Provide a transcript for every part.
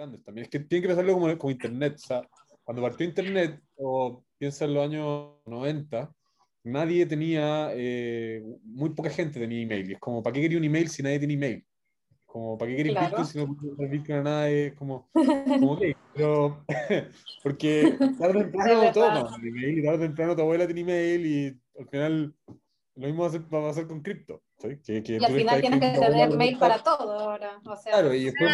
grandes también. Es que tienen que pensarlo como, como Internet. O sea, cuando partió Internet, o piensa en los años 90, nadie tenía, eh, muy poca gente tenía email. Y es como, ¿para qué quería un email si nadie tiene email? Como, ¿para qué quería Claro. Bitcoin si no puedes Bitcoin a nadie? Es como, como ok, pero, porque tarde o temprano mandan email, y tarde o temprano tu abuela tiene email, y al final lo mismo va a, hacer, va a pasar con cripto. ¿sí? Que, que Y al final tienes que tener mail para todo ahora. O sea, Claro, y después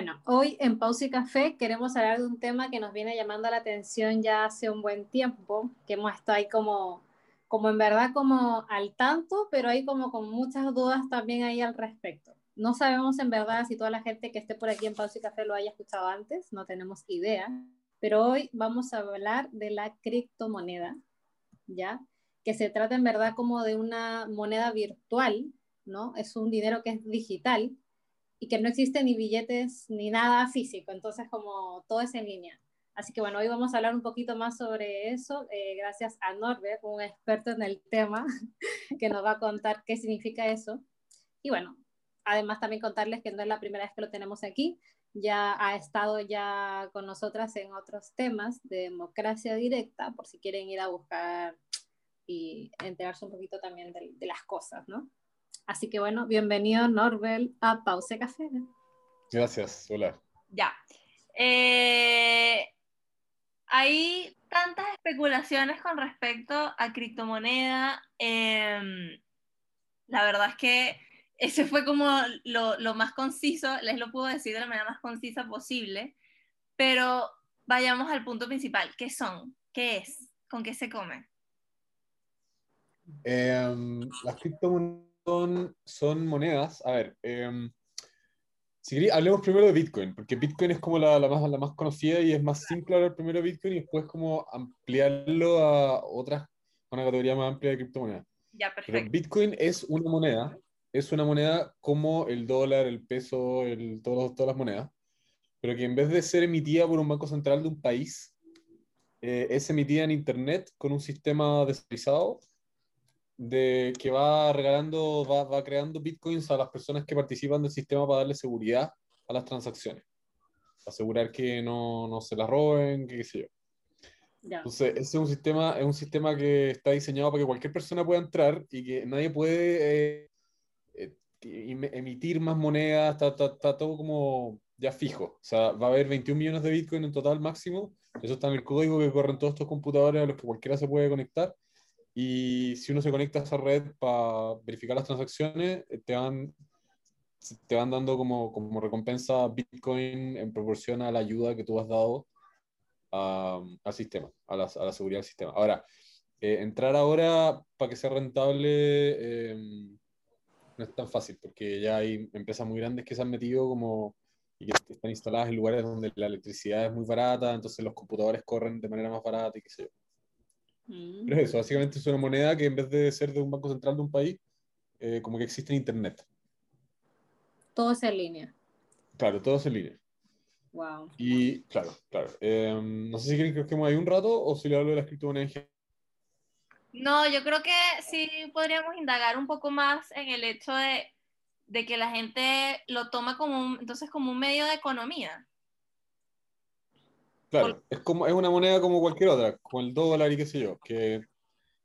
Bueno, hoy en Pausa y Café queremos hablar de un tema que nos viene llamando la atención ya hace un buen tiempo, que hemos estado ahí como, como en verdad como al tanto, pero hay como con muchas dudas también ahí al respecto. No sabemos en verdad si toda la gente que esté por aquí en Pausa y Café lo haya escuchado antes, no tenemos idea, pero hoy vamos a hablar de la criptomoneda, ¿ya? Que se trata en verdad como de una moneda virtual, ¿no? Es un dinero que es digital, y que no existe ni billetes ni nada físico, entonces como todo es en línea. Así que bueno, hoy vamos a hablar un poquito más sobre eso, eh, gracias a Norbert, un experto en el tema, que nos va a contar qué significa eso. Y bueno, además también contarles que no es la primera vez que lo tenemos aquí, ya ha estado ya con nosotras en otros temas de democracia directa, por si quieren ir a buscar y enterarse un poquito también de, de las cosas, ¿no? Así que bueno, bienvenido Norbel a Pause Café. Gracias, hola. Ya. Eh, hay tantas especulaciones con respecto a criptomoneda. em, la verdad es que ese fue como lo, lo más conciso, les lo puedo decir de la manera más concisa posible, pero vayamos al punto principal. ¿Qué son? ¿Qué es? ¿Con qué se come? Em, las criptomonedas son, son monedas. A ver, em, si queréis, hablemos primero de Bitcoin, porque Bitcoin es como la, la más, la más conocida y es más simple hablar primero de Bitcoin y después como ampliarlo a otras, a una categoría más amplia de criptomonedas. Ya, Pero perfecto. Bitcoin es una moneda, es una moneda como el dólar, el peso, el, todos, todas las monedas, pero que en vez de ser emitida por un banco central de un país, eh, es emitida en Internet con un sistema descentralizado de, que va regalando, va, va creando bitcoins a las personas que participan del sistema para darle seguridad a las transacciones. Asegurar que no, no se las roben, que qué sé yo. Ya. Entonces, ese es un sistema, es un sistema que está diseñado para que cualquier persona pueda entrar y que nadie puede eh, eh, em- emitir más monedas, está, está- está todo como ya fijo. O sea, va a haber 21 millones de Bitcoin en total máximo. Eso está en el código que corren todos estos computadores a los que cualquiera se puede conectar. Y si uno se conecta a esa red para verificar las transacciones, eh, te van, te van dando como, como recompensa Bitcoin en proporción a la ayuda que tú has dado a- al sistema, a la, a la seguridad del sistema. Ahora, eh, entrar ahora para que sea rentable eh, no es tan fácil, porque ya hay empresas muy grandes que se han metido como y que están instaladas en lugares donde la electricidad es muy barata, entonces los computadores corren de manera más barata y qué sé yo. Mm. Pero es eso, básicamente es una moneda que en vez de ser de un banco central de un país, eh, como que existe en Internet. Todo es en línea. Claro, todo es en línea. Wow. Y claro, claro. eh, no sé si quieren que quedemos ahí un rato o si le hablo de las criptomonedas en general. No, yo creo que sí podríamos indagar un poco más en el hecho de, de que la gente lo toma como un, entonces como un medio de economía. Claro, es, como, es una moneda como cualquier otra, como el dólar y qué sé yo, que,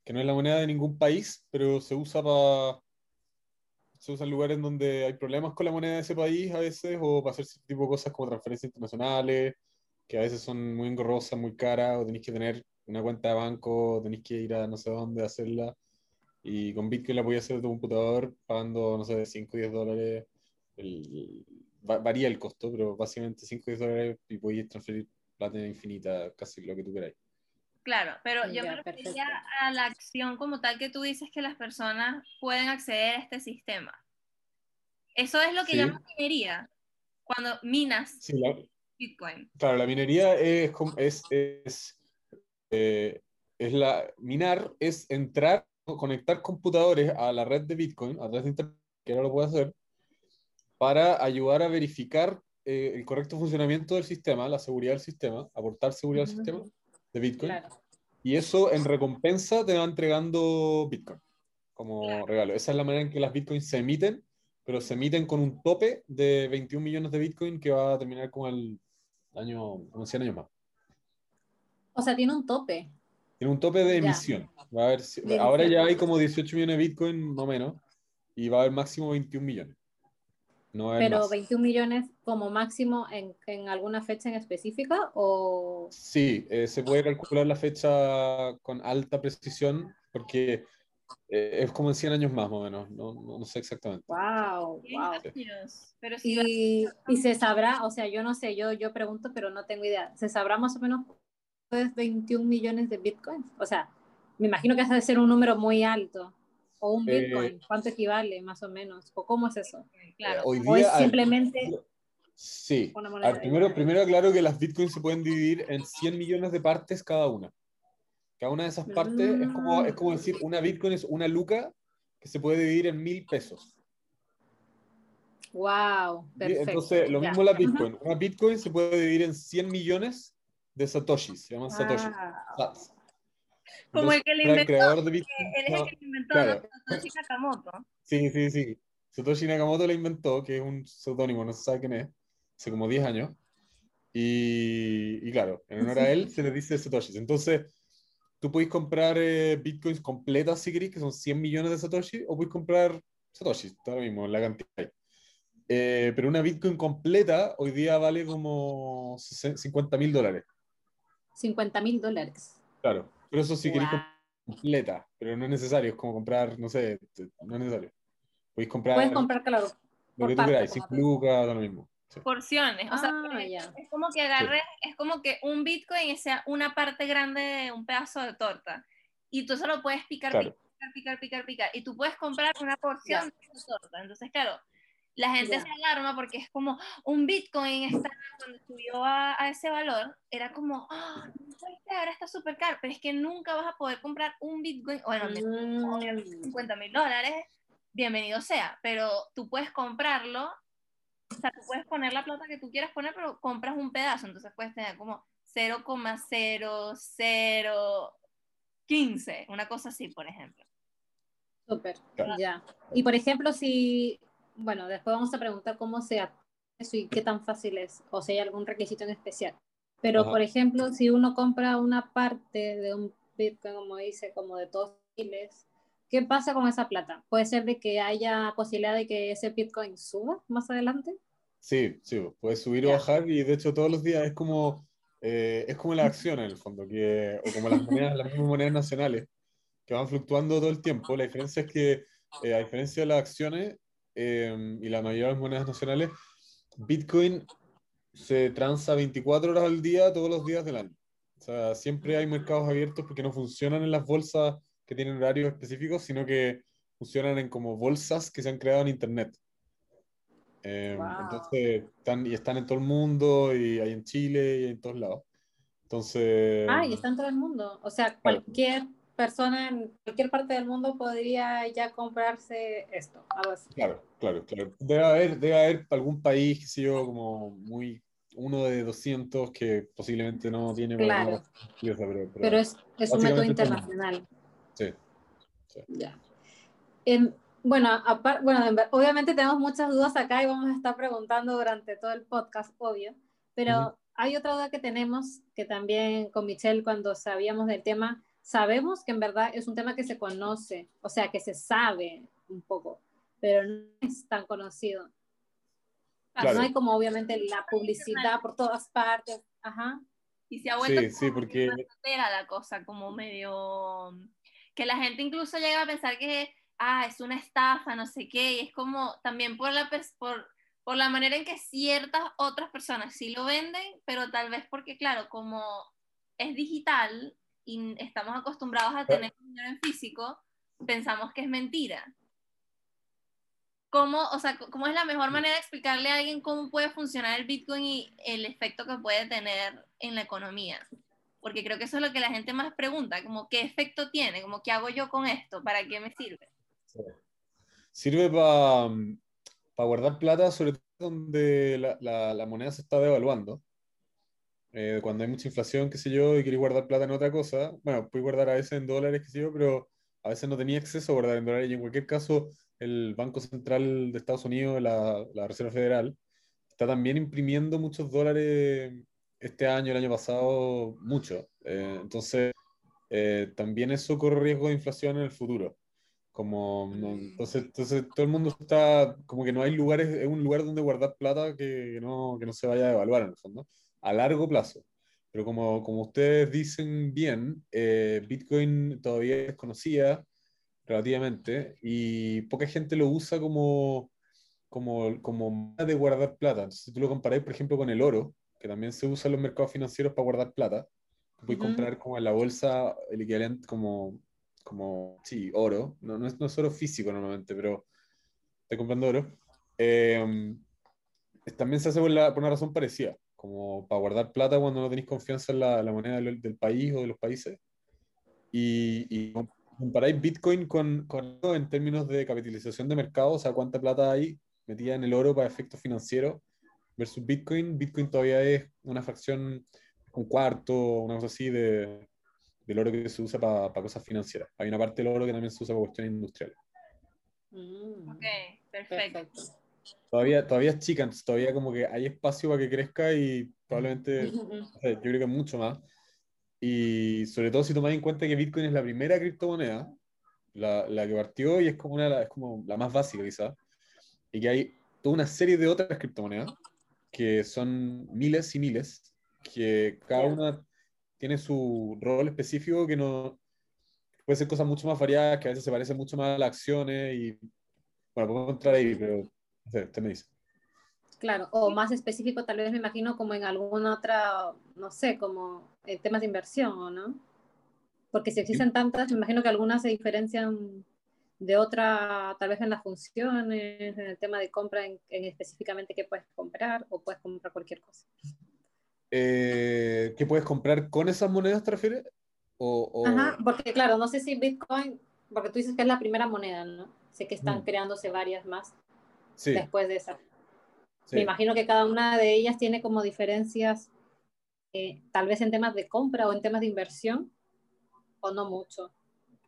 que no es la moneda de ningún país, pero se usa para se usa en lugares donde hay problemas con la moneda de ese país a veces, o para hacer tipo de cosas como transferencias internacionales, que a veces son muy engorrosas, muy caras, o tenéis que tener una cuenta de banco, tenéis que ir a no sé dónde a hacerla, y con Bitcoin la podías hacer de tu computador pagando, no sé, 5 o 10 dólares, el- varía el costo, pero básicamente 5 o 10 dólares y podéis transferir plata infinita, casi lo que tú queráis. Claro, pero yo Ya, me refería perfecto. a la acción como tal que tú dices que las personas pueden acceder a este sistema. Eso es lo que Sí. llaman minería, cuando minas Sí, la- Bitcoin. Claro, la minería es, es, es, eh, es la, minar es entrar, o conectar computadores a la red de Bitcoin, a través de Internet, que ahora lo puede hacer, para ayudar a verificar eh, el correcto funcionamiento del sistema, la seguridad del sistema, aportar seguridad al Ujú. sistema de Bitcoin, Claro. y eso en recompensa te va entregando Bitcoin. como regalo. Esa es la manera en que las bitcoins se emiten, pero se emiten con un tope de 21 millones de bitcoin que va a terminar con el año, como 100 años más. O sea, tiene un tope. Tiene un tope de emisión. Va a haber, ahora ya hay como 18 millones de bitcoin, más o menos, y va a haber máximo 21 millones. Pero 21 millones como máximo en, en, alguna fecha en específica o... Sí, eh, se puede calcular la fecha con alta precisión porque eh, es como en 100 años más, o menos, no, no, sé exactamente. ¡Wow! wow. Pero y, y, se sabrá, o sea, yo no sé, yo, yo pregunto, pero no tengo idea. ¿Se sabrá más o menos es 21 millones de bitcoins? O sea, me imagino que hace de ser un número muy alto. ¿O un eh, bitcoin? ¿Cuánto equivale, más o menos? ¿O cómo es eso? Claro. Hoy día, ¿O es simplemente... Sí. primero, primero aclaro que las bitcoins se pueden dividir en 100 millones de partes cada una. Cada una de esas partes es, como, es como decir, una Bitcoin es una luca que se puede dividir en mil pesos. Wow, perfecto. Entonces, lo mismo la Bitcoin. Una Bitcoin se puede dividir en 100 millones de satoshis, se llaman satoshis. Como el que le inventó, el creador de Bitcoin, él es el que inventó Satoshi Nakamoto. Sí, sí, sí. Satoshi Nakamoto lo inventó, que es un seudónimo, no se sabe quién es, hace como 10 años. Y, y claro, en honor a él se le dice Satoshis. Entonces, tú puedes comprar eh, bitcoins completas si querés, que son 100 millones de Satoshi, o puedes comprar Satoshi, está lo mismo, la cantidad. Eh, pero una bitcoin completa hoy día vale como 50 mil dólares. 50 mil dólares. Claro, pero eso si querés completa, pero no es necesario, es como comprar, no sé, no es necesario. Puedes comprar. Puedes comprar, claro. Lo que tú queráis, 5 lucas, lo mismo porciones. O sea, ah, es como que agarres, es como que un Bitcoin sea una parte grande de un pedazo de torta. Y tú solo puedes picar, picar, picar, picar, picar. Y tú puedes comprar una porción de esa torta. Entonces, claro, la gente se alarma porque es como un Bitcoin está, cuando subió a, a ese valor, era como, oh, ahora está súper caro, pero es que nunca vas a poder comprar un Bitcoin, bueno, mm. 50 mil dólares, bienvenido sea, pero tú puedes comprarlo o sea, tú puedes poner la plata que tú quieras poner, pero compras un pedazo, entonces puedes tener como 0,0015, una cosa así, por ejemplo. Súper, ya. Y por ejemplo, si, bueno, después vamos a preguntar cómo se hace eso y qué tan fácil es, o si hay algún requisito en especial. Pero, por ejemplo, si uno compra una parte de un Bitcoin, como dice, como de todos miles, ¿Qué pasa con esa plata? ¿Puede ser de que haya posibilidad de que ese Bitcoin suba más adelante? Sí, sí, puede subir o bajar y de hecho todos los días es como, eh, es como la acción en el fondo, que, o como las monedas, las mismas monedas nacionales, que van fluctuando todo el tiempo. La diferencia es que, eh, a diferencia de las acciones em, y la mayoría de las monedas nacionales, Bitcoin se transa 24 horas al día, todos los días del año. O sea, siempre hay mercados abiertos porque no funcionan en las bolsas que tienen horarios específicos, sino que funcionan en como bolsas que se han creado en Internet. Em, entonces, están, y están en todo el mundo, y hay en Chile, y en todos lados. Entonces... Ah, y está en todo el mundo. O sea, cualquier persona en cualquier parte del mundo podría ya comprarse esto, Claro, claro, claro. Debe haber, debe haber algún país, que yo, como muy uno de 200 que posiblemente no tiene claro. pero, es, es un método internacional Sí. Ya. Em, bueno, bueno, obviamente tenemos muchas dudas acá y vamos a estar preguntando durante todo el podcast, obvio, pero hay otra duda que tenemos que también con Michelle cuando sabíamos del tema, sabemos que en verdad es un tema que se conoce, o sea, que se sabe un poco, pero no es tan conocido. No hay como obviamente la publicidad por todas partes. Ajá. Y se ha vuelto sí, sí, porque... la cosa, como medio que la gente incluso llega a pensar que ah, es una estafa, no sé qué, y es como también por la, por, por la manera en que ciertas otras personas sí lo venden, pero tal vez porque, claro, como es digital y estamos acostumbrados a tener dinero en físico, pensamos que es mentira. ¿Cómo, o sea, ¿Cómo es la mejor manera de explicarle a alguien cómo puede funcionar el Bitcoin y el efecto que puede tener en la economía? porque creo que eso es lo que la gente más pregunta, como qué efecto tiene, como qué hago yo con esto, para qué me sirve. Sirve para guardar plata, sobre todo donde la, la, moneda se está devaluando. Eh, cuando hay mucha inflación, qué sé yo, y quieres guardar plata en otra cosa, bueno, puedes guardar a veces en dólares, qué sé yo, pero a veces no tenía acceso a guardar en dólares y en cualquier caso el Banco Central de Estados Unidos, la, la Reserva Federal, está también imprimiendo muchos dólares este año, el año pasado, mucho. Eh, entonces, eh, también eso corre riesgo de inflación en el futuro. Como, entonces, entonces, todo el mundo está, como que no hay lugares, es un lugar donde guardar plata que no, que no se vaya a evaluar en el fondo, a largo plazo. Pero como, como ustedes dicen bien, eh, Bitcoin todavía es desconocida relativamente y poca gente lo usa como, como, como de guardar plata. Entonces, si tú lo comparáis, por ejemplo, con el oro, que también se usa en los mercados financieros para guardar plata, puedes comprar como en la bolsa el equivalente como como, sí, oro, no, no, es, no es oro físico normalmente, pero estoy comprando oro. Eh, también se hace por, la, por, una razón parecida, como para guardar plata cuando no tenéis confianza en la, la moneda del, del, país o de los países. Y, y comparáis Bitcoin con, con, en términos de capitalización de mercado, o sea, cuánta plata hay metida en el oro para efectos financieros versus Bitcoin. Bitcoin todavía es una fracción, un cuarto, una cosa así de, del oro que se usa para cosas financieras. Hay una parte del oro que también se usa para cuestiones industriales. Mm. Ok, perfecto. Todavía, todavía es chica, entonces todavía como que hay espacio para que crezca y probablemente, yo creo que mucho más. Y sobre todo si tomáis en cuenta que Bitcoin es la primera criptomoneda, la, la que partió y es como, una, es como la más básica quizás, y que hay toda una serie de otras criptomonedas que son miles y miles, que cada una tiene su rol específico que no puede ser cosas mucho más variadas, que a veces se parecen mucho más a las acciones y bueno, podemos entrar ahí, pero no sé, usted me dice. Claro, o más específico tal vez me imagino como en alguna otra, no sé, como en temas de inversión, ¿o no? Porque si existen tantas, me imagino que algunas se diferencian de otra, tal vez en las funciones, en el tema de compra, en, en específicamente qué puedes comprar o puedes comprar cualquier cosa eh, ¿qué puedes comprar con esas monedas, te refieres? O, Ajá, porque claro, no sé si Bitcoin, porque tú dices que es la primera moneda, ¿no? Sé que están mm. creándose varias más después de esa. Me imagino que cada una de ellas tiene como diferencias, eh, tal vez en temas de compra o en temas de inversión, o no mucho,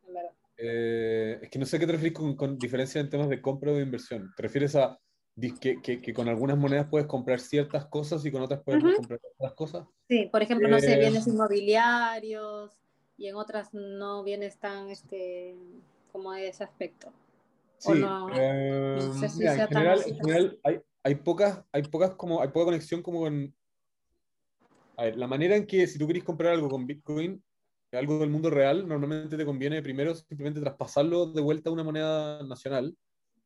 en verdad. Eh, es que no sé qué te refieres con, con diferencia en temas de compra o de inversión. ¿Te refieres a que, que, que, con algunas monedas puedes comprar ciertas cosas y con otras puedes comprar otras cosas. Sí, por ejemplo, no sé, eh, bienes inmobiliarios y en otras no bienes tan este, como de ese aspecto. Sí, no, eh, sé si en, general, en general hay, hay, pocas, hay pocas como, hay poca conexión como con... A ver, la manera en que si tú querés comprar algo con Bitcoin, algo del mundo real, normalmente te conviene primero simplemente traspasarlo de vuelta a una moneda nacional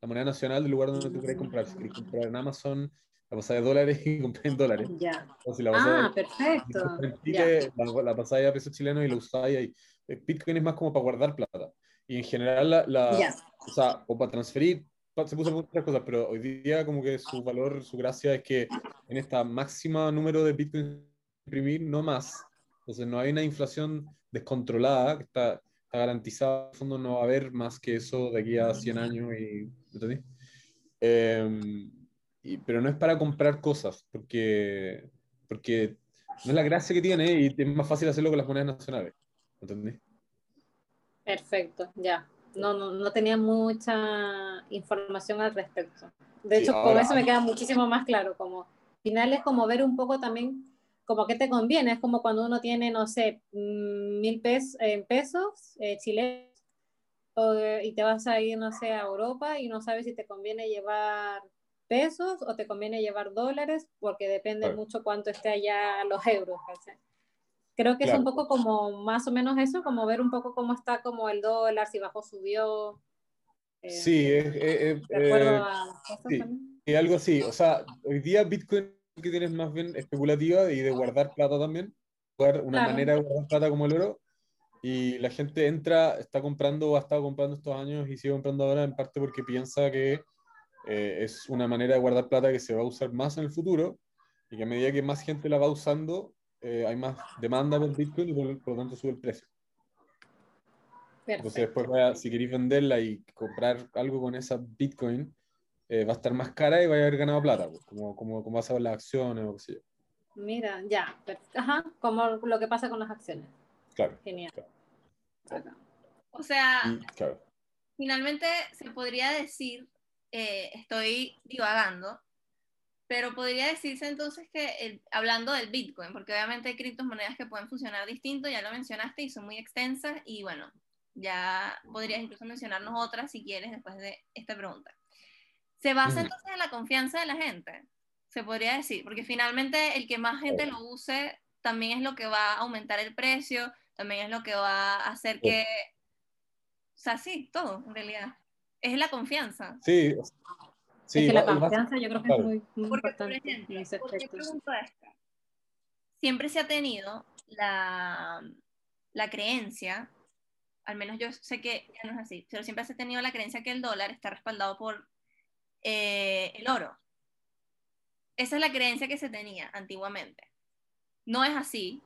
la moneda nacional del lugar donde tú quieres comprar. Si quieres comprar en Amazon, la pasada de dólares y comprar en dólares. Ya. si la ah, perfecto. la, la pasada a pesos chilenos y la usáis ahí. Eh, Bitcoin es más como para guardar plata. Y en general, la, la o sea, o para transferir, se puso muchas cosas, pero hoy día como que su valor, su gracia es que en esta máxima número de Bitcoin imprimir, no más. Entonces no hay una inflación descontrolada que está, está garantizada. En el fondo no va a haber más que eso de aquí a 100 años y eh, y, pero no es para comprar cosas, porque, porque no es la gracia que tiene y es más fácil hacerlo con las monedas nacionales. ¿Entendí? Perfecto, ya. No, no, no, tenía mucha información al respecto. De hecho, con eso me queda muchísimo más claro, como al final es como ver un poco también como que te conviene, es como cuando uno tiene, no sé, mm, mil pesos, en pesos eh, chilenos y te vas a ir, no sé, a Europa y no sabes si te conviene llevar pesos o te conviene llevar dólares, porque depende mucho cuánto esté allá los euros. Creo que es un poco como más o menos eso, como ver un poco cómo está como el dólar, si bajó, subió. Eh, sí, es, de acuerdo eh, a sí, algo así. O sea, hoy día Bitcoin que tienes más bien especulativa y de guardar plata también. Una manera de guardar plata como el oro y la gente entra, está comprando o ha estado comprando estos años y sigue comprando ahora en parte porque piensa que eh, es una manera de guardar plata que se va a usar más en el futuro y que a medida que más gente la va usando, eh, hay más demanda por Bitcoin y por, lo tanto sube el precio. Entonces después, si queréis venderla y comprar algo con esa Bitcoin, eh, va a estar más cara y va a haber ganado plata, pues, como, como, como vas a ver las acciones o qué sé yo. Mira, ya, ajá, como lo que pasa con las acciones. Claro. Genial. O sea, Y, claro, finalmente se podría decir, eh, estoy divagando, pero podría decirse entonces que, el- hablando del Bitcoin, porque obviamente hay criptomonedas que pueden funcionar distinto, ya lo mencionaste y son muy extensas, y bueno, ya podrías incluso mencionarnos otras si quieres después de esta pregunta. ¿Se basa entonces en la confianza de la gente? Se podría decir, porque finalmente el que más gente lo use también es lo que va a aumentar el precio, también es lo que va a hacer que, o sea, sí, todo en realidad. Es la confianza. sí, sí, es que la confianza yo creo que claro. es muy, muy Porque, por importante ejemplo, en ese ¿por qué pregunto esto? Siempre se ha tenido la, la creencia, al menos yo sé que ya no es así, pero siempre se ha tenido la creencia que el dólar está respaldado por eh, el oro. Esa es la creencia que se tenía antiguamente. No es así.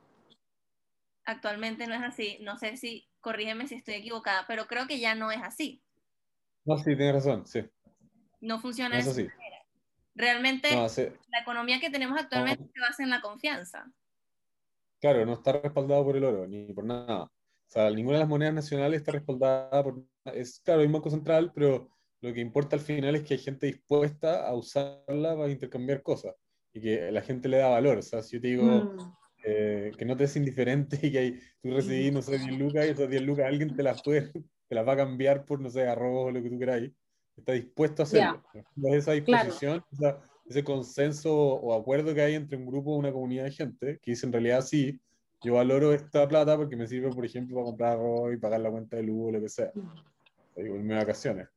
Actualmente no es así. No sé si, corrígeme si estoy equivocada, pero creo que ya no es así. No, sí, tienes razón, sí. No funciona No de es esa así. manera. Realmente No, sí, la economía que tenemos actualmente se basa en la confianza. claro, no está respaldado por el oro, ni por nada. O sea, ninguna de las monedas nacionales está respaldada por... Es, claro, hay un banco central, pero lo que importa al final es que hay gente dispuesta a usarla para intercambiar cosas y que la gente le da valor. O sea, si yo te digo Mm. eh, que no te es indiferente y que hay- tú recibís, no sé, 10 lucas y esas 10 lucas alguien te las puede, te las va a cambiar por, no sé, arroz o lo que tú queráis, está dispuesto a hacerlo. Es esa disposición, esa- ese consenso o acuerdo que hay entre un grupo o una comunidad de gente que dice en realidad sí, yo valoro esta plata porque me sirve, por ejemplo, para comprar arroz y pagar la cuenta de luz o lo que sea, o irme de vacaciones.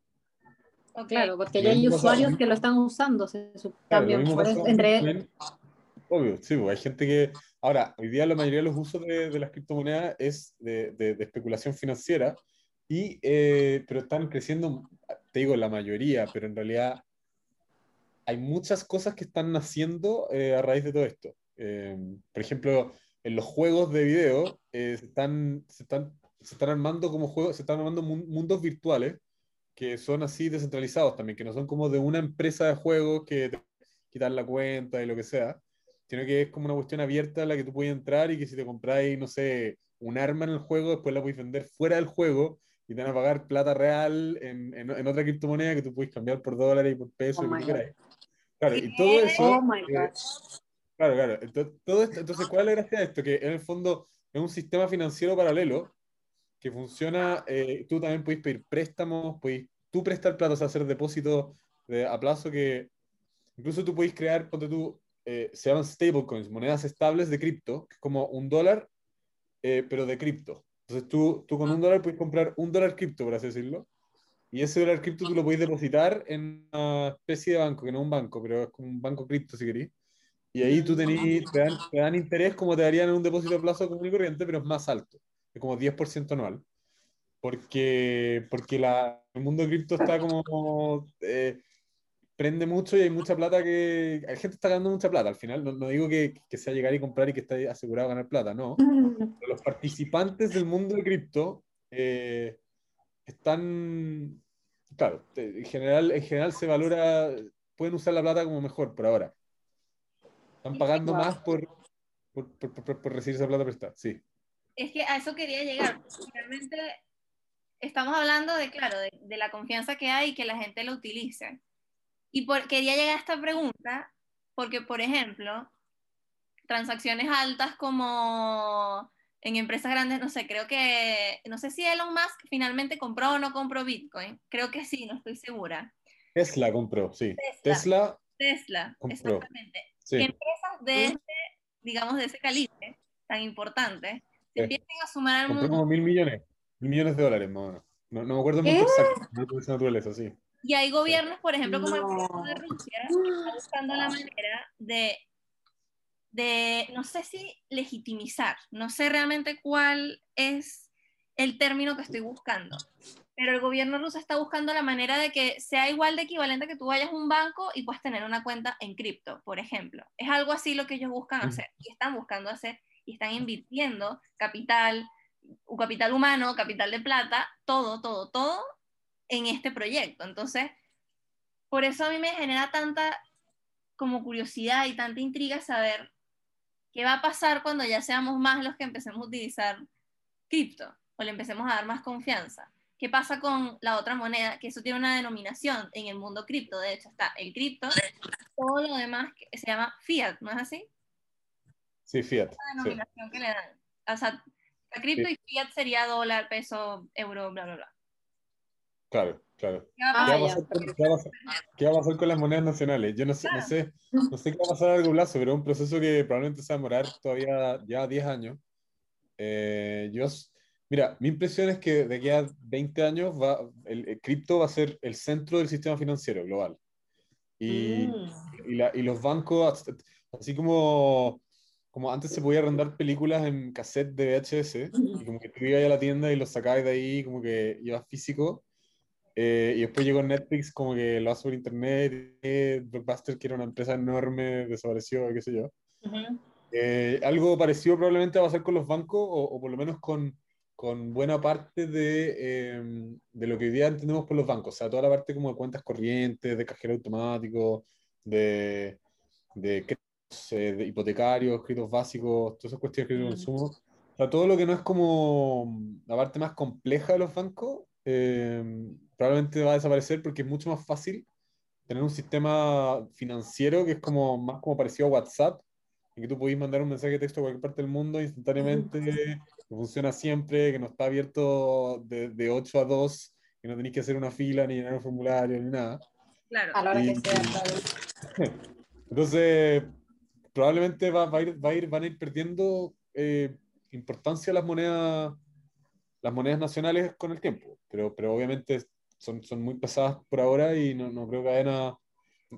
Ok. Claro, porque ya hay usuarios que lo están usando se- Claro, con entre. Obvio, sí, pues, hay gente que... Ahora, hoy día la mayoría de los usos de, de las criptomonedas es de, de- de especulación financiera, y, eh, pero están creciendo, te digo, la mayoría, pero en realidad hay muchas cosas que están naciendo eh, a raíz de todo esto. Eh, por ejemplo, en los juegos de video eh, están, se, están, se están armando como juegos, se están armando mun- mundos virtuales que son así descentralizados también, que no son como de una empresa de juegos que te quitan la cuenta y lo que sea, sino que es como una cuestión abierta a la que tú puedes entrar y que si te compráis, no sé, un arma en el juego, después la puedes vender fuera del juego y te van a pagar plata real en, en, en otra criptomoneda que tú puedes cambiar por dólares y por pesos, Oh lo my que. Claro, y todo eso... Oh my eh, God. Claro, claro. Entonces, todo esto, entonces, ¿cuál es la gracia de esto? Que en el fondo es un sistema financiero paralelo que funciona, eh, tú también puedes pedir préstamos, puedes tú prestar plata, o sea, hacer depósitos de, a plazo que incluso tú puedes crear, ponte tú, eh, se llaman stablecoins, monedas estables de cripto, que es como un dólar, eh, pero de cripto. Entonces tú, tú con un dólar puedes comprar un dólar cripto, por así decirlo, y ese dólar cripto tú lo puedes depositar en una especie de banco, que no es un banco, pero es como un banco cripto si querés. Y ahí tú tenés, te, dan, te dan interés como te darían en un depósito a plazo común y corriente, pero es más alto, es como 10% anual. Porque, porque la, el mundo cripto está como... eh, prende mucho y hay mucha plata que... La gente está ganando mucha plata al final. No, no digo que, que sea llegar y comprar y que esté asegurado ganar plata, no. Pero los participantes del mundo de cripto eh, están... Claro, en general, en general se valora... Pueden usar la plata como mejor por ahora. Están pagando más por, por, por, por- por recibir esa plata prestada, sí. Es que a eso quería llegar. Realmente estamos hablando de, claro, de, de la confianza que hay y que la gente lo utilice. Y por, quería llegar a esta pregunta porque, por ejemplo, transacciones altas como en empresas grandes, no sé, creo que, no sé si Elon Musk finalmente compró o no compró Bitcoin. Creo que sí, no estoy segura. Tesla compró, sí. Tesla. Tesla, Tesla, exactamente. sí. Que empresas de este, digamos, de ese calibre tan importantes, se empiecen a sumar al mundo mil millones. Mil millones de dólares, más o menos. No, no me acuerdo monto exacto, de esa naturaleza, sí. Y hay gobiernos, por ejemplo, como el No. gobierno de Rusia, que está buscando la manera de, de, no sé si legitimizar, no sé realmente cuál es el término que estoy buscando, pero el gobierno ruso está buscando la manera de que sea igual de equivalente que tú vayas a un banco y puedas tener una cuenta en cripto, por ejemplo. Es algo así lo que ellos buscan hacer y están buscando hacer y están invirtiendo capital, un capital humano, capital de plata, todo, todo, todo en este proyecto. Entonces, por eso a mí me genera tanta como curiosidad y tanta intriga saber qué va a pasar cuando ya seamos más los que empecemos a utilizar cripto. o le empecemos a dar más confianza. ¿Qué pasa con la otra moneda? Que eso tiene una denominación en el mundo cripto. De hecho, está el cripto, todo lo demás que se llama fiat, ¿no es así? Sí, fiat. La denominación que le dan. O sea, la cripto y fiat sería dólar, peso, euro, bla, bla, bla. Claro, claro. ¿Qué va, a pasar, con las monedas nacionales? Yo no sé, no sé, no sé qué va a pasar a largo plazo, pero es un proceso que probablemente se va a demorar todavía ya 10 años. Eh, yo Mira, mi impresión es que de aquí a 20 años va, el, cripto va a ser el centro del sistema financiero global. Y, mm. y, la, y, los bancos, así como, como antes se podía arrendar películas en cassette de VHS, y como que tú ibas a la tienda y los sacabas de ahí, como que ibas físico, eh, y después llegó Netflix, como que lo hace por internet, y Blockbuster, que era una empresa enorme, desapareció, qué sé yo. Eh, algo parecido probablemente va a ser con los bancos, o, o por lo menos con con buena parte de, em, de, lo que hoy día entendemos por los bancos, o sea, toda la parte como de cuentas corrientes, de cajero automático, de, de eh, de hipotecarios, créditos básicos, todas esas cuestiones de consumo. O sea, todo lo que no es como la parte más compleja de los bancos, em, probablemente va a desaparecer porque es mucho más fácil tener un sistema financiero que es como más como parecido a WhatsApp, en que tú podés mandar un mensaje de texto a cualquier parte del mundo instantáneamente, que funciona siempre, que no está abierto de, de 8 a 2, que no tenéis que hacer una fila, ni llenar un formulario, ni nada. Claro. A la hora que sea, Entonces, probablemente va, va, a ir, va a ir, van a ir perdiendo eh, importancia las monedas, las monedas nacionales con el tiempo, pero, pero obviamente son, son muy pesadas por ahora y no, no creo que vayan a,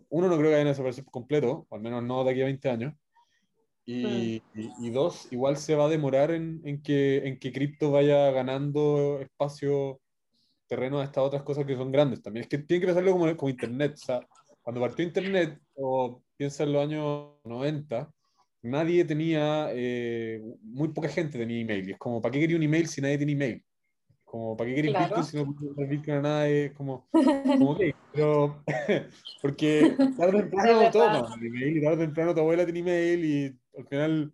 uno no creo que vayan a desaparecer por completo, o al menos no de aquí a 20 años, y, y, dos, igual se va a demorar en, en que, en que cripto vaya ganando espacio, terreno a estas otras cosas que son grandes también. Es que tiene que pensarlo como, como Internet. O sea, cuando partió Internet, o piensa en los años 90, nadie tenía, eh, muy poca gente tenía email. es como, ¿para qué quería un email si nadie tiene email? Como, ¿para qué queréis Bitcoin si no puedes Bitcoin a nadie? Es como, como okay, pero, porque tarde o temprano todo, email, tarde o temprano tu abuela tiene email y al final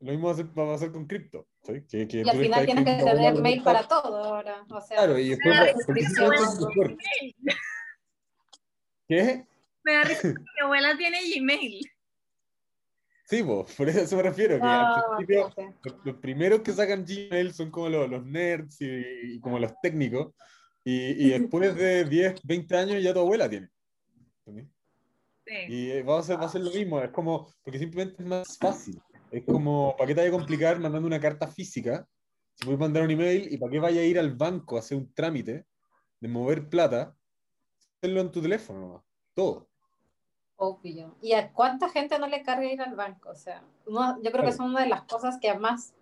lo mismo va a pasar con cripto. ¿sí? Que, que y al final tienes que tener mail para todo ahora. O sea, claro, y después. ¿Qué? Me da risa que mi abuela tiene Gmail. Sí, por eso me refiero, que al principio los, primeros que sacan Gmail son como los, los nerds y, como los técnicos, y, y, después de 10, 20 años ya tu abuela tiene. Sí. Y va a, ser, va a ser lo mismo, es como, porque simplemente es más fácil. Es como, ¿para qué te vaya a complicar mandando una carta física? Si puedes mandar un email, ¿y para qué vaya a ir al banco a hacer un trámite de mover plata? Hacerlo en tu teléfono, todo. Obvio. ¿Y a cuánta gente no le carga ir al banco? O sea, yo creo que es una de las cosas que más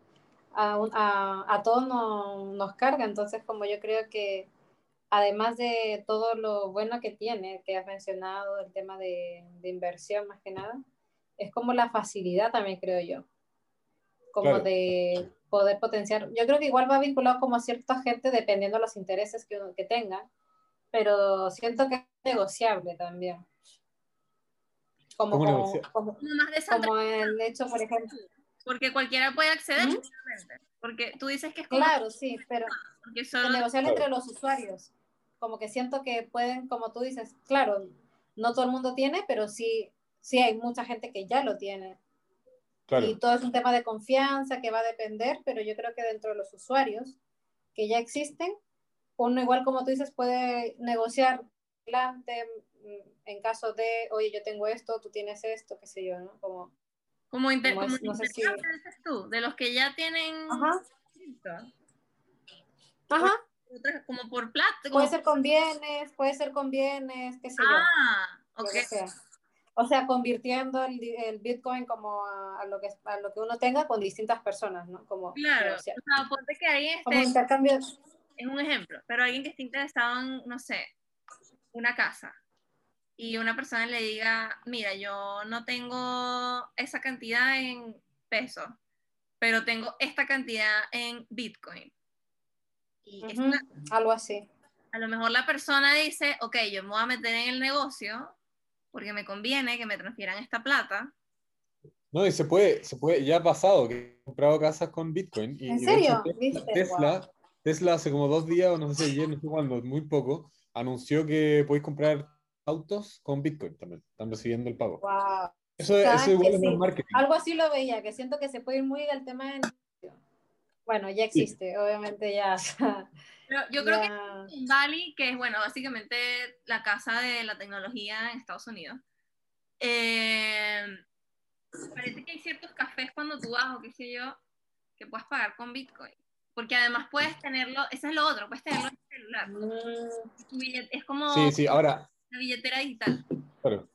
a, a, a todos nos carga. Entonces, como yo creo que además de todo lo bueno que tiene, que has mencionado, el tema de, de inversión más que nada, es como la facilidad también, creo yo. Como de poder potenciar. Yo creo que igual va vinculado como a cierta gente dependiendo de los intereses que, que tenga, pero siento que es negociable también. Como, como, como, como, el hecho, por ejemplo. Porque cualquiera puede acceder, ¿Mm? porque tú dices que es como... Claro, sí, pero solo... negociar entre los usuarios. Como que siento que pueden, como tú dices, claro, no todo el mundo tiene, pero sí, sí hay mucha gente que ya lo tiene. Claro. Y todo es un tema de confianza que va a depender, pero yo creo que dentro de los usuarios que ya existen, uno igual como tú dices puede negociar adelante, en caso de, oye, yo tengo esto, tú tienes esto, qué sé yo, ¿no? Como, como, inter, como, no sé si... tú, de los que ya tienen... Ajá. Ajá. Como por plata. Puede ser con bienes, puede ser con bienes, qué sé ah, yo. ok. O sea, convirtiendo el, el Bitcoin como a, lo que, a lo que uno tenga con distintas personas, ¿no? Como, claro, o sea, ponte que alguien esté, intercambio. Es un ejemplo, pero alguien que esté interesado en, no sé, una casa, y una persona le diga, mira, yo no tengo esa cantidad en pesos, pero tengo esta cantidad en Bitcoin. Y algo así. A lo mejor la persona dice, ok, yo me voy a meter en el negocio porque me conviene que me transfieran esta plata. No, y se puede, se puede, ya ha pasado que he comprado casas con Bitcoin. Y, ¿En serio? Tesla, Tesla hace como dos días, o no sé si ayer, no sé cuándo, muy poco, anunció que podéis comprar autos con Bitcoin también. Están recibiendo el pago. Wow. Eso, eso igual es sí. marketing. Algo así lo veía, que siento que se puede ir muy del tema de bueno, ya existe, sí. obviamente ya. Pero yo creo ya... que en Bali, que es, bueno, básicamente la casa de la tecnología en Estados Unidos, eh, parece que hay ciertos cafés cuando tú vas o qué sé yo, que puedes pagar con Bitcoin. Porque además puedes tenerlo, eso es lo otro, puedes tenerlo en el celular. Billet, es como Sí, sí, ahora. La billetera digital. Claro.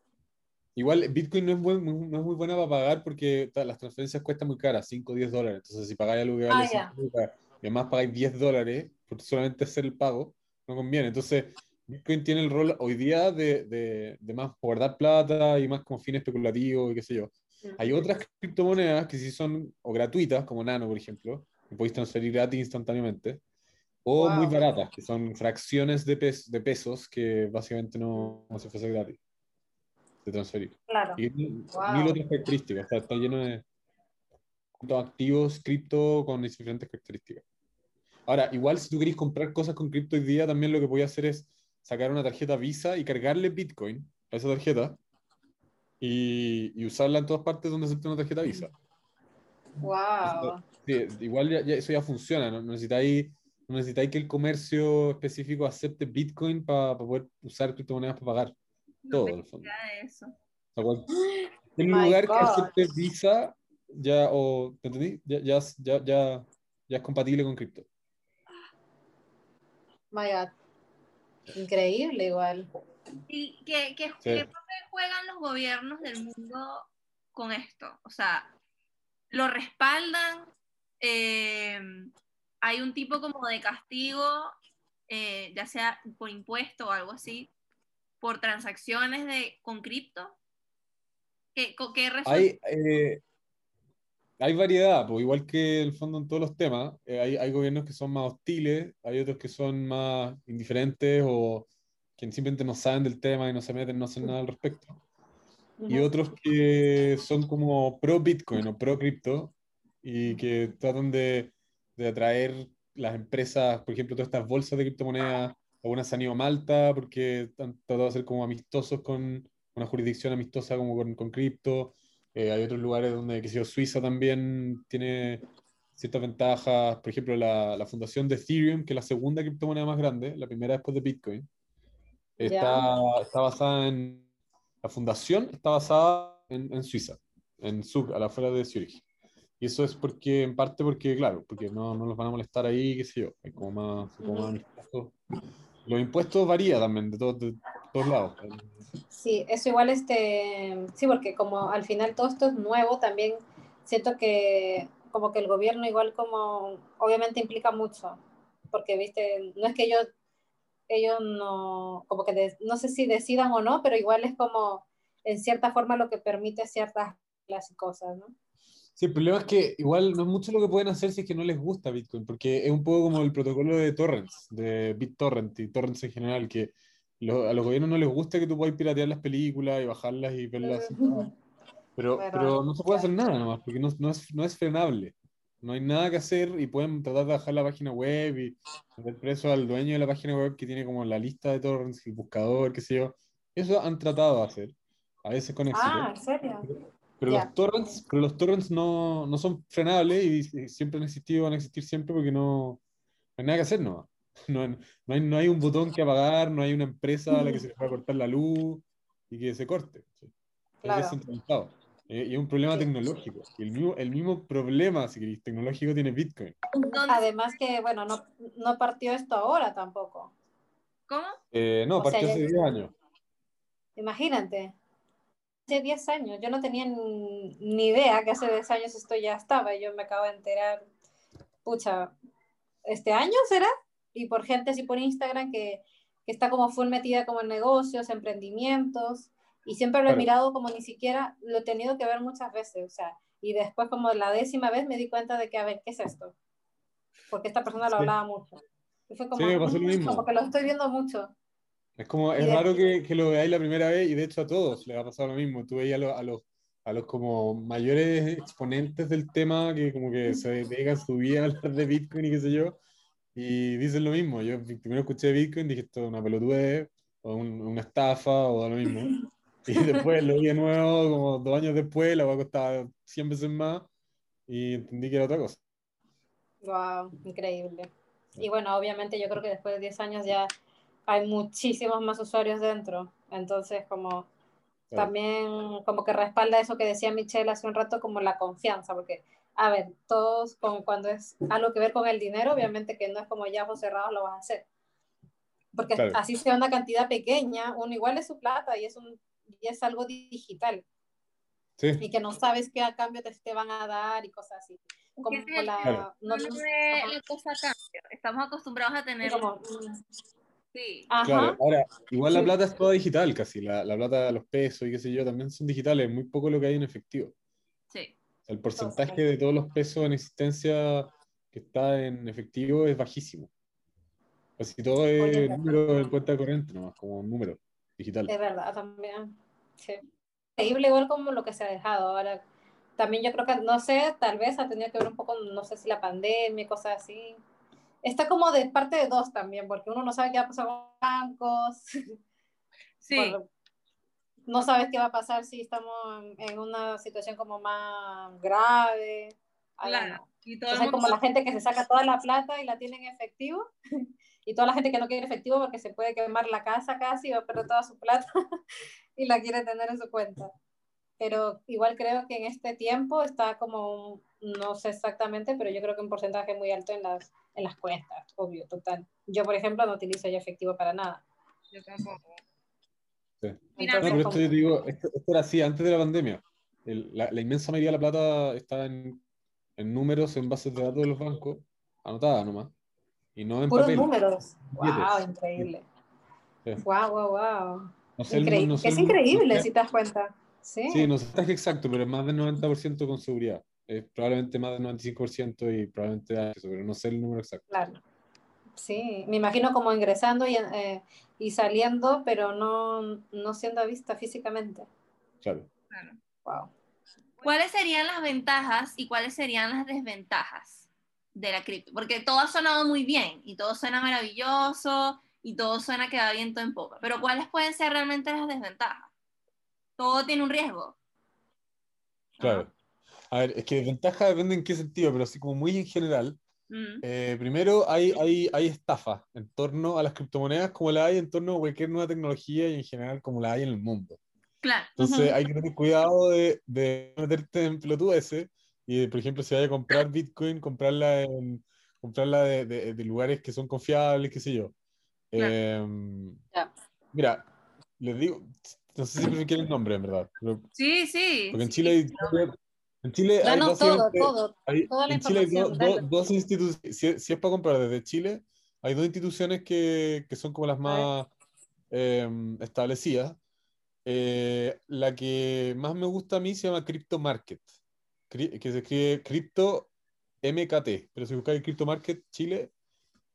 Igual Bitcoin no es, buen, no es muy buena para pagar porque las transferencias cuestan muy caras, 5 o 10 dólares. Entonces, si pagáis algo que vale Ah, 5 lucas y además pagáis 10 dólares por solamente hacer el pago, no conviene. Entonces, Bitcoin tiene el rol hoy día de, de, de más guardar plata y más como fin especulativo y qué sé yo. Hay otras criptomonedas que sí son o gratuitas, como Nano, por ejemplo, que podéis transferir gratis instantáneamente, o Wow. muy baratas, que son fracciones de, pes- de pesos que básicamente no, no se fuese gratis de transferir. Claro. Y mil, Wow. mil otras características, está, está lleno de activos, cripto con diferentes características. Ahora, igual si tú querés comprar cosas con cripto hoy día, también lo que voy a hacer es sacar una tarjeta Visa y cargarle Bitcoin a esa tarjeta y, y usarla en todas partes donde acepte una tarjeta Visa. Wow. Sí, igual ya- ya eso ya funciona, no necesitáis, no necesitáis que el comercio específico acepte Bitcoin para poder usar criptomonedas para pagar todo, en eso. O sea, cual- el My lugar que acepte Visa ya, o, ¿me entendí? Ya, ya, ya, ya, ya es compatible con cripto. My God. Increíble igual. ¿Y qué, qué, Sí. qué papel juegan los gobiernos del mundo con esto? O sea, ¿lo respaldan? Eh, ¿Hay un tipo como de castigo, eh, ya sea por impuesto o algo así, por transacciones de, con cripto? ¿Qué, qué? Hay, eh, hay variedad, pues igual que en el fondo en todos los temas, eh, hay, hay gobiernos que son más hostiles, hay otros que son más indiferentes o que simplemente no saben del tema y no se meten, no hacen nada al respecto. y otros que son como pro Bitcoin o pro cripto y que tratan de, de atraer las empresas, por ejemplo, todas estas bolsas de criptomonedas, algunas se han ido a Malta porque han tratado de ser como amistosos con una jurisdicción amistosa como con, con cripto. Eh, hay otros lugares donde, que sé yo, Suiza también tiene ciertas ventajas. Por ejemplo, la, la fundación de Ethereum, que es la segunda criptomoneda más grande, la primera después de Bitcoin, está, está basada en la fundación está basada en, en Suiza, en Zug, a la afuera de Zurich. Y eso es porque, en parte porque, claro, porque no, no los van a molestar ahí, qué sé yo, hay como más, como más impuestos. Los impuestos varían también de, todos de todos lados. Sí, eso igual este, sí, porque como al final todo esto es nuevo, también siento que como que el gobierno igual como, obviamente implica mucho, porque viste, no es que ellos, ellos no, como que de- no sé si decidan o no, pero igual es como en cierta forma lo que permite ciertas las cosas, ¿no? Sí, el problema es que igual no es mucho lo que pueden hacer si es que no les gusta Bitcoin, porque es un poco como el protocolo de torrents, de BitTorrent y torrents en general, que lo- a los gobiernos no les gusta que tú puedas piratear las películas y bajarlas y verlas. Pero, Bueno, pero no se puede hacer nada nomás, porque no, no es, no es frenable. No hay nada que hacer y pueden tratar de bajar la página web y meter preso al dueño de la página web que tiene como la lista de torrents, el buscador, qué sé yo. Eso han tratado de hacer, a veces con éxito. Ah, ¿en serio? Pero Ya. los torrents, pero los torrents no, no son frenables y, y siempre han existido, van a existir siempre porque no, no hay nada que hacer nomás. No, no, hay, no hay un botón que apagar, no hay una empresa a la que se le pueda cortar la luz y que se corte. ¿sí? Es Claro. descentralizado. Eh, y es un problema Sí. tecnológico. El mismo, el mismo problema, si queréis, tecnológico tiene Bitcoin. ¿Dónde- Además que, bueno, no, no partió esto ahora tampoco. ¿Cómo? Eh, no, O sea, partió ya- hace 10 años. Imagínate, hace 10 años, yo no tenía ni idea que hace 10 años esto ya estaba, yo me acabo de enterar, pucha, ¿este año será? Y por gente así por Instagram que, que está como full metida como en negocios, emprendimientos, y siempre lo he mirado como ni siquiera, lo he tenido que ver muchas veces, o sea, y después como la décima vez me di cuenta de que, a ver, ¿qué es esto? Porque esta persona lo Sí. hablaba mucho. Y fue como, Sí, me pasó lo "Mm, mismo. como que lo estoy viendo mucho. Es como, es raro que, que lo veáis la primera vez y de hecho a todos les ha pasado lo mismo. Tú veías a los, a los, a los como mayores exponentes del tema que como que se dedican su vida a hablar de Bitcoin y qué sé yo, y dicen lo mismo. Yo primero escuché Bitcoin, dije esto es una pelotudez, o un- una estafa, o lo mismo. Y después lo vi de nuevo, como dos años después, la va a costar 100 veces más, y entendí que era otra cosa. Wow, increíble. Y bueno, obviamente yo creo que después de 10 años ya hay muchísimos más usuarios dentro. Entonces, como Claro. también como que respalda eso que decía Michelle hace un rato, como la confianza, porque, a ver, todos con, cuando es algo que ver con el dinero, obviamente que no es como ya ojos cerrados lo vas a hacer. Porque Claro. así sea una cantidad pequeña, uno igual es su plata y es, un, y es algo digital Sí, y que no sabes qué a cambio te, te van a dar y cosas así. Como la, Claro. no- No no- la cosa a cambio. Estamos acostumbrados a tener. como, mm, Sí, ajá, claro. Ahora, igual la plata es toda digital casi. La, la plata, los pesos y qué sé yo, también son digitales. Muy poco lo que hay en efectivo. sí. O sea, el porcentaje de todos los pesos en existencia que está en efectivo es bajísimo. Casi todo es Oye, número en cuenta corriente, nomás, como un número digital. es verdad también. Sí. Increíble igual como lo que se ha dejado. Ahora, también yo creo que, no sé, tal vez ha tenido que ver un poco, no sé si la pandemia, cosas así. Está como de parte de dos también, porque uno no sabe qué va a pasar con los bancos, Sí, por- no sabes qué va a pasar si estamos en, una situación como más grave. Claro. Y todo el Entonces como la gente que se saca toda la plata y la tiene en efectivo, y toda la gente que no quiere efectivo porque se puede quemar la casa casi y va a perder toda su plata y la quiere tener en su cuenta. Pero igual creo que en este tiempo está como, un- no sé exactamente, pero yo creo que un porcentaje muy alto en las, en las cuentas, obvio, total. Yo, por ejemplo, no utilizo ya efectivo para nada. Yo tampoco. Sí. Mira, No, pero esto yo digo, esto, esto era así antes de la pandemia. El- la, la inmensa mayoría de la plata está en, en números, en bases de datos de los bancos, anotada nomás, y no en puros papel. números. Billetes. Wow, increíble. Sí. Wow, wow, wow. No sé el Increíble. nu- no sé es el increíble si te das cuenta. Sí. Sí, no sé exacto, pero es más del 90% con seguridad. Es probablemente más del 95% y probablemente hay eso, pero no sé el número exacto. Claro. Sí, me imagino como ingresando y, eh, y saliendo, pero no, no siendo vista físicamente. Claro. Claro. Wow. ¿Cuáles serían las ventajas y cuáles serían las desventajas de la cripto? Porque todo ha sonado muy bien y todo suena maravilloso y todo suena que va viento en popa, pero ¿cuáles pueden ser realmente las desventajas? Todo tiene un riesgo. Claro. A ver, es que desventaja depende en qué sentido, pero así como muy en general. Mm, eh, primero, hay, hay, hay estafa en torno a las criptomonedas como la hay en torno a cualquier nueva tecnología y en general como la hay en el mundo. claro. Entonces Ujú. hay que tener cuidado de, de meterte en pelotudeces y, por ejemplo, si vaya a comprar Bitcoin, comprarla, en, comprarla de, de- de lugares que son confiables, qué sé yo. Claro. Em, Ya. Mira, les digo, no sé si prefieren el nombre, en verdad, pero- Sí, sí. porque en sí. Chile hay, en Chile hay Danos todo, básicamente- todo. hay- toda la en Chile hay do- información, do- dale. dos instituciones, si, si es para comprar desde Chile, hay dos instituciones que, que son como las más em, establecidas. Eh, la que más me gusta a mí se llama Crypto Market, que se escribe Crypto MKT, pero si buscáis Crypto Market Chile,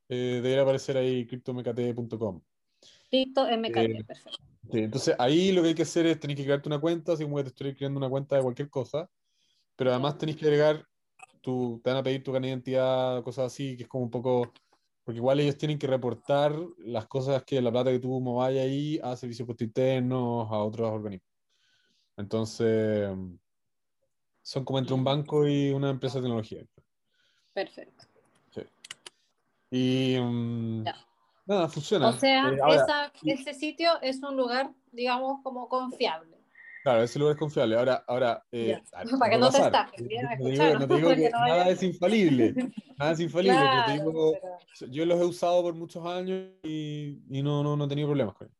eh, debería aparecer ahí cryptomkt.com. Cripto MKT, Eh, perfecto. Sí, entonces ahí lo que hay que hacer es tener que crearte una cuenta, así como que te estoy creando una cuenta de cualquier cosa, pero además tenés que agregar tu, te van a pedir tu carnet de identidad, cosas así, que es como un poco, porque igual ellos tienen que reportar las cosas que la plata que tú mováis ahí a servicios de impuestos internos, a otros organismos. Entonces, son como entre un banco y una empresa de tecnología. Perfecto. Y mm, Ya. nada, funciona. O sea, Eh, ahora, esa, ese sitio es un lugar, digamos, como confiable. Claro, ese lugar es confiable. Ahora, ahora eh, Para que no te estafen, No bien, te digo, escucharon, no te digo porque que no nada vaya- es infalible, nada es infalible, pero te Claro, digo, pero- yo los he usado por muchos años y, y no, no, no he tenido problemas con ellos.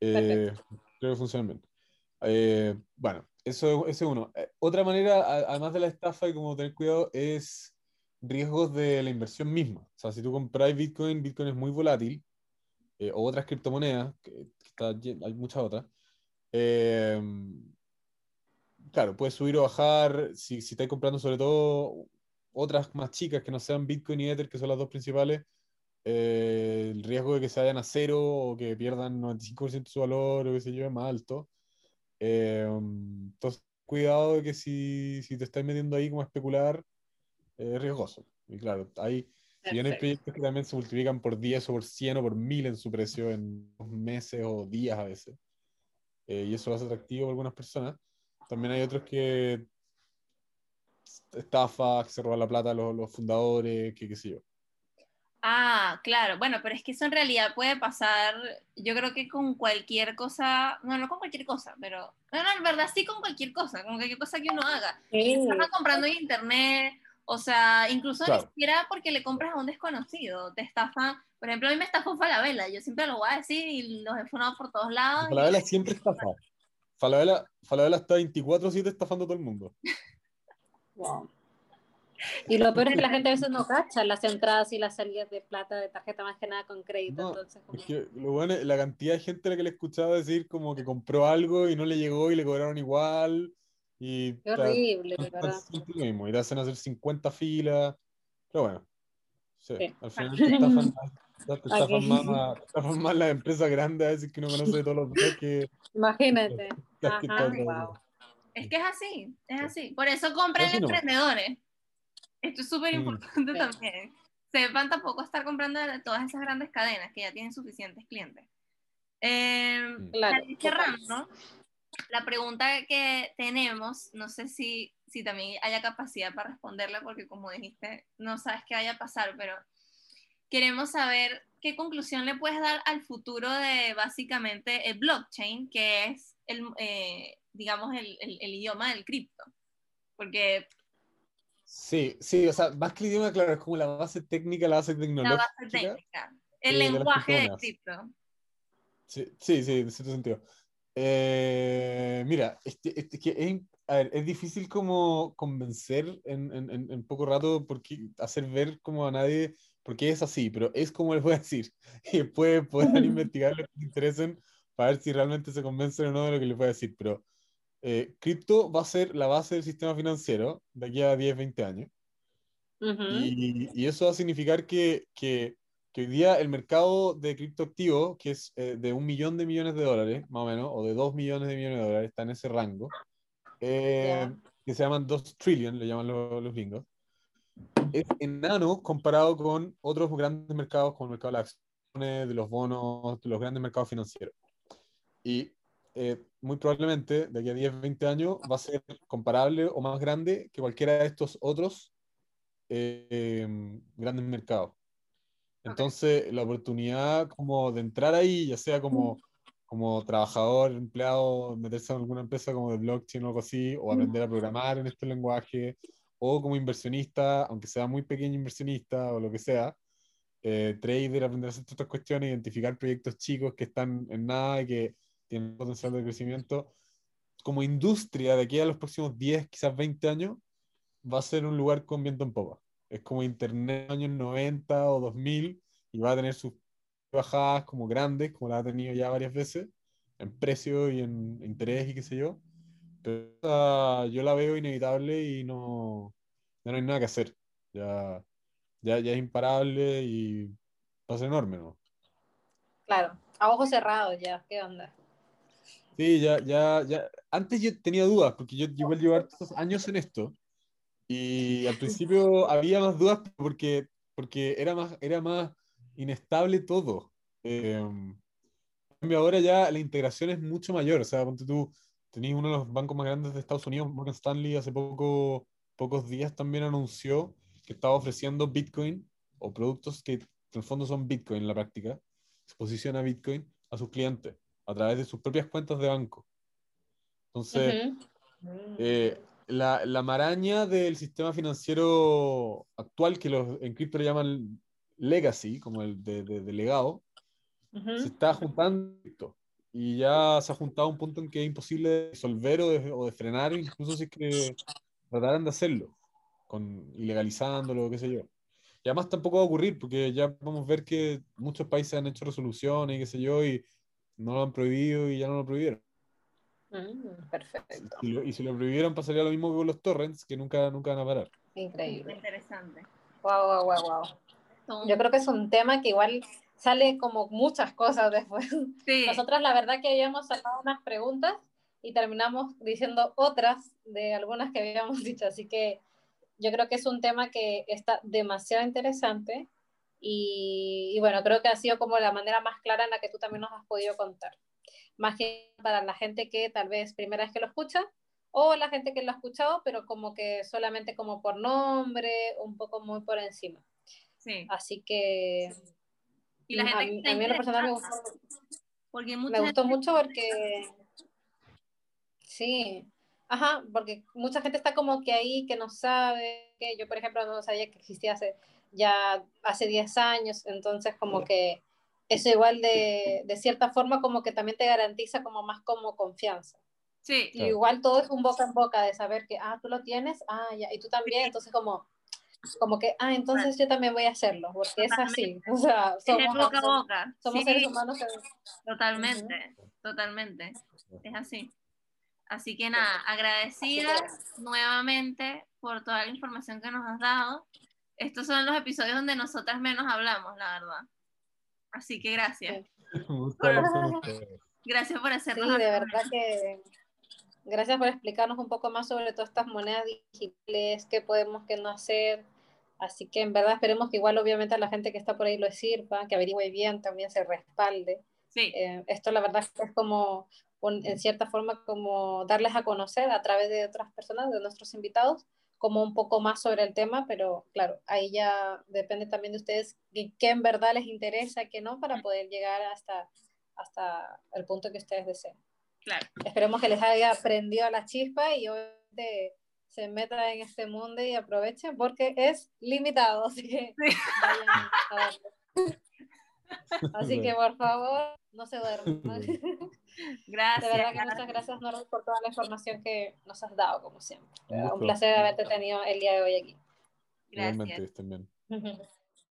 Eh, creo que funcionan bien. Eh, bueno, eso, es uno. Eh, otra manera, además de la estafa y como tener cuidado, es riesgos de la inversión misma. O sea, si tú compras Bitcoin, Bitcoin es muy volátil, eh, o otras criptomonedas, que, que está hay muchas otras. Eh, claro, puedes subir o bajar, si, si estáis comprando sobre todo otras más chicas que no sean Bitcoin y Ether, que son las dos principales, eh, el riesgo de que se vayan a cero o que pierdan 95% de su valor o qué sé yo es más alto. Eh, entonces, cuidado de que si, si te estás metiendo ahí como a especular, eh, es riesgoso. Y claro, hay, Si hay proyectos que también se multiplican por 10 o por 100 o por 1000 en su precio en meses o días a veces. Eh, y eso lo hace atractivo para algunas personas. También hay otros que estafa, que se roban la plata a los, los fundadores, que qué sé yo. Ah, claro. Bueno, pero es que eso en realidad puede pasar, yo creo que con cualquier cosa, no, no con cualquier cosa, pero, no, no, en verdad sí con cualquier cosa, con cualquier cosa que uno haga. Sí. Estás comprando en internet, o sea, incluso Claro. ni siquiera porque le compras a un desconocido, te estafan, por ejemplo, a mí me estafó Falabella, yo siempre lo voy a decir y los he funado por todos lados. y- Falabella siempre estafa. Falabella, Falabella está 24-7 estafando a todo el mundo. Wow. Y lo peor es que la gente a veces no cacha las entradas y las salidas de plata de tarjeta más que nada con crédito. No, entonces, como- Es que lo bueno es la cantidad de gente a la que le he escuchado decir como que compró algo y no le llegó y le cobraron igual. Y Qué horrible, siempre- verdad. siempre lo mismo, y te hacen hacer 50 filas. Pero bueno, sí, Sí. al final te estafan, más- te estafan más, te estafan más las empresas grandes a veces que uno conoce de todos los días que, Imagínate. que Ajá, el wow. Es que es así, es así. Por eso compren Así no. emprendedores. Esto es súper importante Sí. también. Sepan tampoco estar comprando de todas esas grandes cadenas que ya tienen suficientes clientes. Eh, Mm. Claro, cerrando, la pregunta que tenemos, no sé si, si también haya capacidad para responderla, porque como dijiste, no sabes qué vaya a pasar, pero queremos saber qué conclusión le puedes dar al futuro de básicamente el blockchain, que es el, eh, digamos, el, el- el idioma del cripto. Porque Sí, sí, o sea, más que el idioma, claro, es como la base técnica, la base la tecnológica. base técnica, el las lenguaje de cripto. Sí, sí, sí, en cierto sentido. Eh, mira, este, este- que es, a ver, es difícil como convencer en, en, poco rato, porque hacer ver como a nadie por qué es así, pero es como les voy a decir. Y después podrán investigar lo que les interesen para ver si realmente se convencen o no de lo que les voy a decir. Pero eh, cripto va a ser la base del sistema financiero de aquí a 10, 20 años. Y, y eso va a significar que, que, que hoy día el mercado de criptoactivos, que es eh, de un millón de millones de dólares, más o menos, o de dos millones de millones de dólares, está en ese rango, eh, que se llaman dos trillion, le llaman los, los gringos, es enano comparado con otros grandes mercados, como el mercado de las acciones, de los bonos, de los grandes mercados financieros. Y eh, muy probablemente de aquí a 10, 20 años va a ser comparable o más grande que cualquiera de estos otros eh, grandes mercados. Entonces, la oportunidad como de entrar ahí, ya sea como, como trabajador, empleado, meterse en alguna empresa como de blockchain o algo así, o aprender a programar en este lenguaje, o como inversionista, aunque sea muy pequeño inversionista o lo que sea, eh, trader, aprender a hacer todas estas cuestiones, identificar proyectos chicos que están en nada y que tienen potencial de crecimiento. Como industria, de aquí a los próximos 10, quizás 20 años, va a ser un lugar con viento en popa. Es como Internet en los años 90 o 2000 y va a tener sus bajadas como grandes, como la ha tenido ya varias veces, en precio y en interés y qué sé yo. Pero esa yo la veo inevitable y no, ya no hay nada que hacer. Ya, ya, ya es imparable y va a ser enorme, ¿no? Claro, a ojos cerrados ya, ¿qué onda? Sí, ya, ya, ya. Antes yo tenía dudas, porque yo igual llevo hartos años en esto. Y al principio había más dudas porque, porque era más, era más inestable todo. Eh, ahora ya la integración es mucho mayor. O sea, ponte tú, tenéis uno de los bancos más grandes de Estados Unidos, Morgan Stanley, hace poco, pocos días también anunció que estaba ofreciendo Bitcoin o productos que en el fondo son Bitcoin en la práctica. Se posiciona Bitcoin a sus clientes a través de sus propias cuentas de banco. Entonces, Ujú. eh, la, la maraña del sistema financiero actual, que los en cripto le llaman legacy, como el de, de- de legado, Ujú. se está juntando y ya se ha juntado a un punto en que es imposible de disolver o de, o de frenar, incluso si es que trataran de hacerlo, con, ilegalizándolo, qué sé yo. Y además tampoco va a ocurrir, porque ya vamos a ver que muchos países han hecho resoluciones y qué sé yo, y no lo han prohibido y ya no lo prohibieron. Mm, perfecto, Y, lo- y si lo prohibieran pasaría lo mismo que con los torrents, que nunca, nunca van a parar. increíble. Interesante. Wow, wow, wow, wow. Yo creo que es un tema que igual sale como muchas cosas después. sí, Nosotras la verdad que habíamos sacado unas preguntas y terminamos diciendo otras de algunas que habíamos dicho, así que yo creo que es un tema que está demasiado interesante Y, y, bueno, creo que ha sido como la manera más clara en la que tú también nos has podido contar. Más que para la gente que tal vez primera vez que lo escucha o la gente que lo ha escuchado, pero como que solamente como por nombre, un poco muy por encima. Sí. Así que y la gente a, mí, a mí en lo personal me gustó, porque me gustó mucho porque sí, ajá, porque mucha gente está como que ahí que no sabe, que yo por ejemplo no sabía que existía hace ya hace 10 años, entonces como que eso igual de, de cierta forma como que también te garantiza como más como confianza. Sí. Y igual todo es un boca en boca de saber que, ah, tú lo tienes, ah, ya, y tú también, entonces como, como que, ah, entonces yo también voy a hacerlo, porque es así, o sea, somos, es boca a boca. somos sí. seres humanos que... Totalmente, uh -huh. totalmente, es así. Así que nada, agradecidas nuevamente por toda la información que nos has dado. Estos son los episodios donde nosotras menos hablamos, la verdad. Así que gracias. Gracias por hacernos. Sí, de verdad que gracias por explicarnos un poco más sobre todas estas monedas digitales, qué podemos, qué no hacer. Así que en verdad esperemos que igual obviamente a la gente que está por ahí lo sirva, que averigüe bien, también se respalde. Sí. Eh, esto la verdad es como, un, en cierta forma, como darles a conocer a través de otras personas, de nuestros invitados, como un poco más sobre el tema, pero claro, ahí ya depende también de ustedes qué en verdad les interesa, qué no, para poder llegar hasta, hasta el punto que ustedes deseen. Claro. Esperemos que les haya prendido la chispa y hoy se metan en este mundo y aprovechen porque es limitado, así que sí. vayan a. Así que por favor, no se duerman. Gracias. De verdad que muchas gracias, Nora, por toda la información que nos has dado, como siempre. Un, un placer haberte tenido el día de hoy aquí. Gracias. Realmente, también.